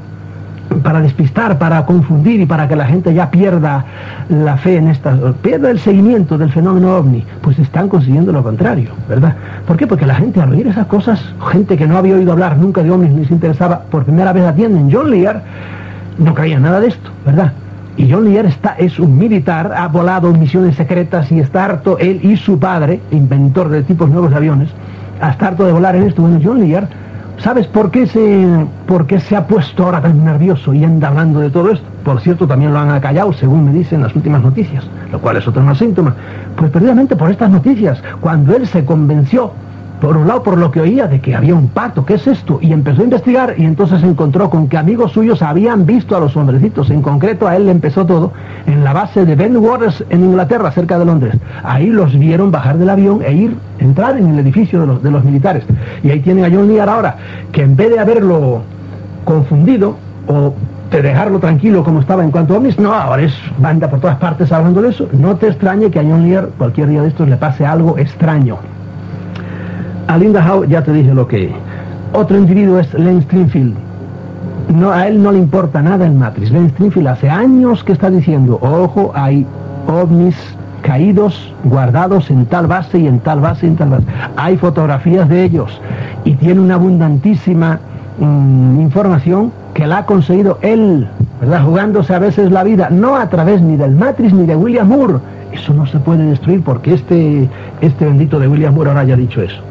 para despistar, para confundir y para que la gente ya pierda la fe en estas, pierda el seguimiento del fenómeno ovni, pues están consiguiendo lo contrario, ¿verdad? ¿Por qué? Porque la gente al oír esas cosas, gente que no había oído hablar nunca de ovnis ni se interesaba, por primera vez atienden. John Lear no creía nada de esto, ¿verdad? Y John Lear está, es un militar, ha volado misiones secretas y está harto, él y su padre, inventor de tipos nuevos de aviones, está harto de volar en esto. Bueno, John Lear, ¿sabes por qué, se, por qué se ha puesto ahora tan nervioso y anda hablando de todo esto? Por cierto, también lo han acallado, según me dicen las últimas noticias, lo cual es otro más síntoma. Pues precisamente por estas noticias, cuando él se convenció por un lado por lo que oía de que había un pacto, ¿qué es esto? Y empezó a investigar y entonces se encontró con que amigos suyos habían visto a los hombrecitos, en concreto a él le empezó todo en la base de Ben Waters en Inglaterra, cerca de Londres. Ahí los vieron bajar del avión e ir entrar en el edificio de los, de los militares. Y ahí tienen a John Lear ahora, que en vez de haberlo confundido o de dejarlo tranquilo como estaba en cuanto a ovnis, no, ahora es banda por todas partes hablando de eso. No te extrañe que a John Lear cualquier día de estos le pase algo extraño. A Linda Howe ya te dije lo que... Otro individuo es Len Stringfield. No, a él no le importa nada el Matrix. Len Stringfield hace años que está diciendo, ojo, hay ovnis caídos, guardados en tal base y en tal base y en tal base. Hay fotografías de ellos y tiene una abundantísima mm, información que la ha conseguido él, ¿verdad? Jugándose a veces la vida, no a través ni del Matrix ni de William Moore. Eso no se puede destruir porque este, este bendito de William Moore ahora haya dicho eso.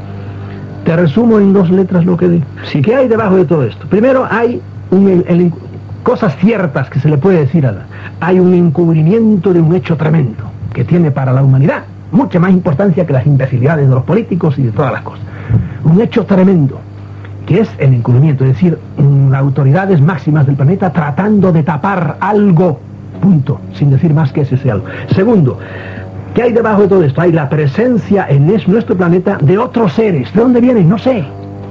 Te resumo en dos letras lo que digo. Sí, ¿qué hay debajo de todo esto? Primero hay un, el- el- cosas ciertas que se le puede decir a la- Hay un encubrimiento de un hecho tremendo que tiene para la humanidad mucha más importancia que las imbecilidades de los políticos y de todas las cosas. Un hecho tremendo que es el encubrimiento, es decir, mm, autoridades máximas del planeta tratando de tapar algo, punto, sin decir más que ese sea algo. Segundo, ¿qué hay debajo de todo esto? Hay la presencia en es- nuestro planeta de otros seres. ¿De dónde vienen? No sé.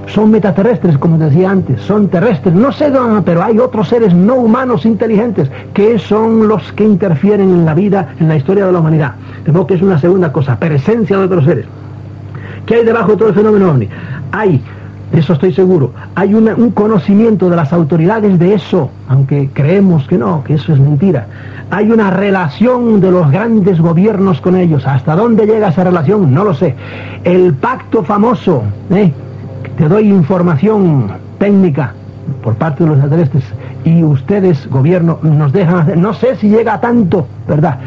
Son metaterrestres, como decía antes, son terrestres, no sé dónde, pero hay otros seres no humanos inteligentes que son los que interfieren en la vida, en la historia de la humanidad. De que es una segunda cosa, presencia de otros seres. ¿Qué hay debajo de todo el fenómeno ovni? Hay, de eso estoy seguro, hay un conocimiento de las autoridades de eso, aunque creemos que no, que eso es mentira. Hay una relación de los grandes gobiernos con ellos. ¿Hasta dónde llega esa relación? No lo sé. El pacto famoso, ¿eh? Te doy información técnica por parte de los extraterrestres y ustedes, gobierno, nos dejan hacer. No sé si llega a tanto, ¿verdad?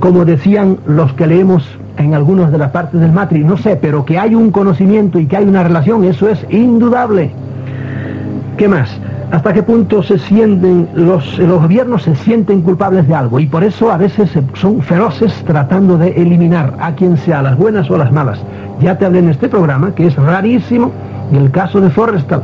Como decían los que leemos en algunas de las partes del Matrix, no sé, pero que hay un conocimiento y que hay una relación, eso es indudable. ¿Qué más? ¿Hasta qué punto se sienten, los, los gobiernos se sienten culpables de algo? Y por eso a veces son feroces tratando de eliminar a quien sea, las buenas o las malas. Ya te hablé en este programa que es rarísimo el caso de Forrestal,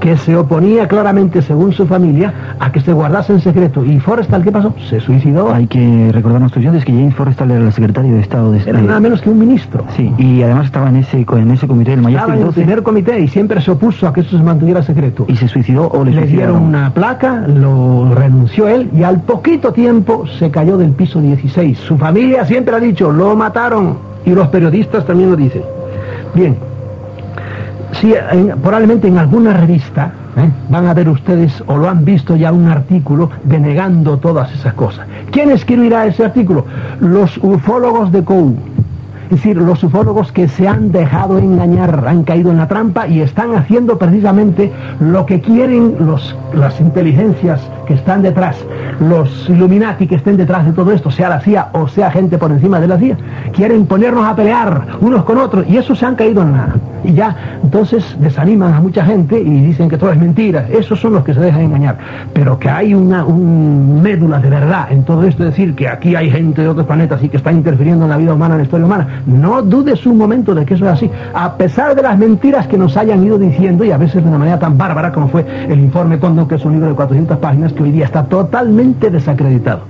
que se oponía claramente, según su familia, a que se guardase en secreto. ¿Y Forrestal qué pasó? Se suicidó. Hay que recordar a nuestros oyentes que James Forrestal era el secretario de Estado de Era nada menos que un ministro. Sí, y además estaba en ese, en ese comité del Estaba Majestic en el 12 primer comité y siempre se opuso a que eso se mantuviera secreto. y se suicidó o le, le dieron una placa, lo renunció él y al poquito tiempo se cayó del piso 16. Su familia siempre ha dicho, lo mataron y los periodistas también lo dicen. Bien, sí, en- probablemente en alguna revista ¿eh? van a ver ustedes o lo han visto ya un artículo denegando todas esas cosas. ¿Quién escribirá ese artículo? Los ufólogos de COU. Es decir, los ufólogos que se han dejado engañar, han caído en la trampa y están haciendo precisamente lo que quieren los, las inteligencias que están detrás, los Illuminati que estén detrás de todo esto, sea la CIA o sea gente por encima de la CIA. Quieren ponernos a pelear unos con otros y eso se han caído en nada. Y ya, entonces desaniman a mucha gente y dicen que todo es mentira. Esos son los que se dejan engañar. Pero que hay una un médula de verdad en todo esto, es decir, que aquí hay gente de otros planetas y que está interfiriendo en la vida humana, en la historia humana. No dudes un momento de que eso es así. A pesar de las mentiras que nos hayan ido diciendo y a veces de una manera tan bárbara como fue el informe Condon, que es un libro de 400 páginas que hoy día está totalmente desacreditado.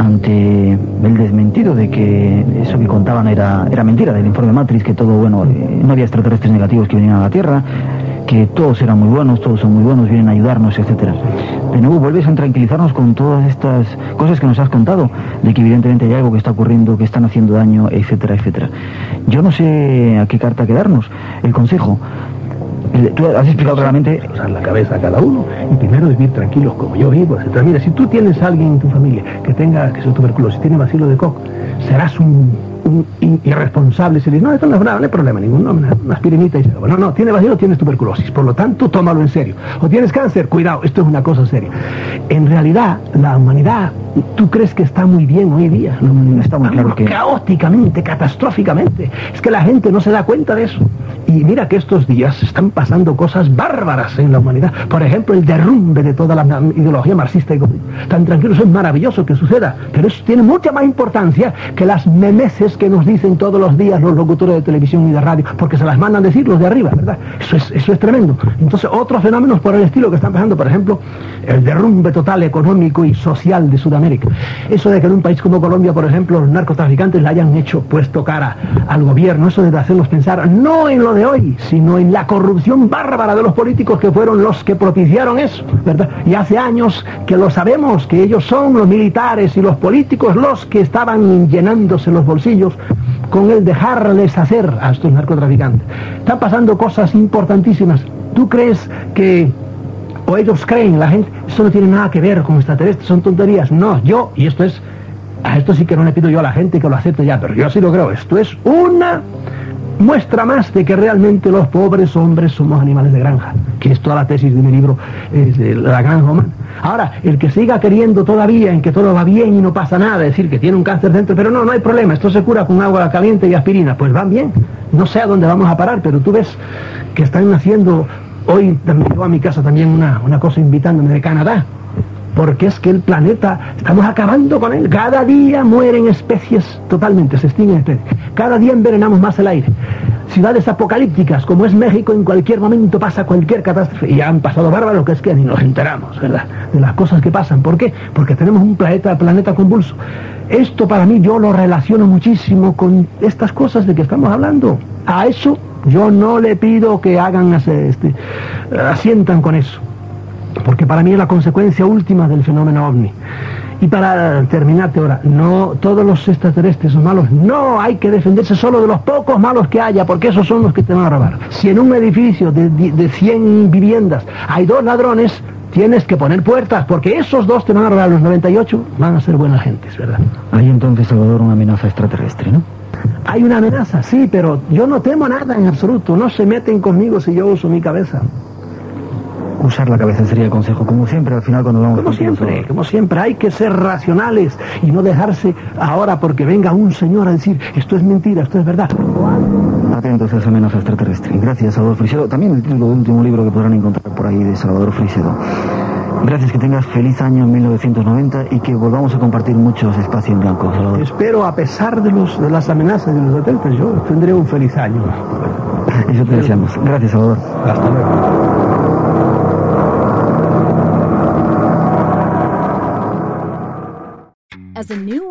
Ante el desmentido de que eso que contaban era, era mentira del informe Matrix, que todo, bueno, eh, no había extraterrestres negativos que vinieran a la Tierra, que todos eran muy buenos, todos son muy buenos, vienen a ayudarnos, etcétera. De nuevo vuelves a tranquilizarnos con todas estas cosas que nos has contado, de que evidentemente hay algo que está ocurriendo, que están haciendo daño, etcétera, etcétera. Yo no sé a qué carta quedarnos. El consejo. Tú has explicado claramente usar la cabeza a cada uno y primero vivir tranquilos como yo vivo, etc. Mira, si tú tienes a alguien en tu familia que tenga que sea tuberculosis, tiene vacilo de Koch, serás un, irresponsable si le dices, no, esto no es nada, no hay problema ninguno, una, una aspirinita y se. No, no, tiene vacilo, tienes tuberculosis, por lo tanto, tómalo en serio. O tienes cáncer, cuidado, esto es una cosa seria. En realidad, la humanidad, ¿tú crees que está muy bien hoy día? Mm, está muy claro que- caóticamente, catastróficamente. Es que la gente no se da cuenta de eso. Y mira que estos días están pasando cosas bárbaras en la humanidad. Por ejemplo, el derrumbe de toda la ideología marxista y. Tan tranquilos, es maravilloso que suceda, pero eso tiene mucha más importancia que las memeces que nos dicen todos los días los locutores de televisión y de radio, porque se las mandan decir los de arriba, ¿verdad? Eso es, eso es tremendo. Entonces, otros fenómenos por el estilo que están pasando, por ejemplo, el derrumbe total económico y social de Sudamérica. Eso de que en un país como Colombia, por ejemplo, los narcotraficantes le hayan hecho puesto cara al gobierno, eso debe hacernos pensar no en lo de hoy, sino en la corrupción bárbara de los políticos que fueron los que propiciaron eso, ¿verdad? Y hace años que lo sabemos, que ellos son los militares y los políticos los que estaban llenándose los bolsillos con el dejarles hacer a estos narcotraficantes. Están pasando cosas importantísimas. ¿Tú crees que o ellos creen, la gente, eso no tiene nada que ver con extraterrestres, son tonterías. No, yo, y esto es, a esto sí que no le pido yo a la gente que lo acepte ya, pero yo sí lo creo, esto es una muestra más de que realmente los pobres hombres somos animales de granja, que es toda la tesis de mi libro, es la granja humana. Ahora, el que siga queriendo todavía en que todo va bien y no pasa nada, decir que tiene un cáncer dentro, pero no, no hay problema, esto se cura con agua caliente y aspirina, pues van bien. No sé a dónde vamos a parar, pero tú ves que están haciendo, hoy también a mi casa también una, una cosa invitándome de Canadá, porque es que el planeta, estamos acabando con él. Cada día mueren especies totalmente, se extinguen especies. Cada día envenenamos más el aire. Ciudades apocalípticas, como es México, en cualquier momento pasa cualquier catástrofe. Y han pasado bárbaros que es que ni nos enteramos, ¿verdad? De las cosas que pasan. ¿Por qué? Porque tenemos un planeta, planeta convulso. Esto para mí yo lo relaciono muchísimo con estas cosas de que estamos hablando. A eso yo no le pido que hagan, este, asientan con eso porque para mí es la consecuencia última del fenómeno ovni. Y para terminarte ahora, no todos los extraterrestres son malos, no, hay que defenderse solo de los pocos malos que haya, porque esos son los que te van a robar. Si en un edificio de, de 100 viviendas hay dos ladrones, tienes que poner puertas, porque esos dos te van a robar, los 98 van a ser buenas gentes, ¿verdad? Hay entonces, Salvador, una amenaza extraterrestre, ¿no? Hay una amenaza, sí, pero yo no temo nada en absoluto, no se meten conmigo si yo uso mi cabeza usar la cabeza sería el consejo, como siempre al final cuando vamos Como siempre, como siempre, hay que ser racionales y no dejarse ahora porque venga un señor a decir esto es mentira, esto es verdad. Atentos a esa amenaza extraterrestre. Gracias, Salvador Frisedo. También el título del último libro que podrán encontrar por ahí de Salvador Frisedo. Gracias, que tengas feliz año 1990 y que volvamos a compartir muchos espacios en blanco, Salvador. Espero, a pesar de, los, de las amenazas de los hoteles, yo tendré un feliz año. Eso te deseamos. Gracias, Salvador. Hasta luego.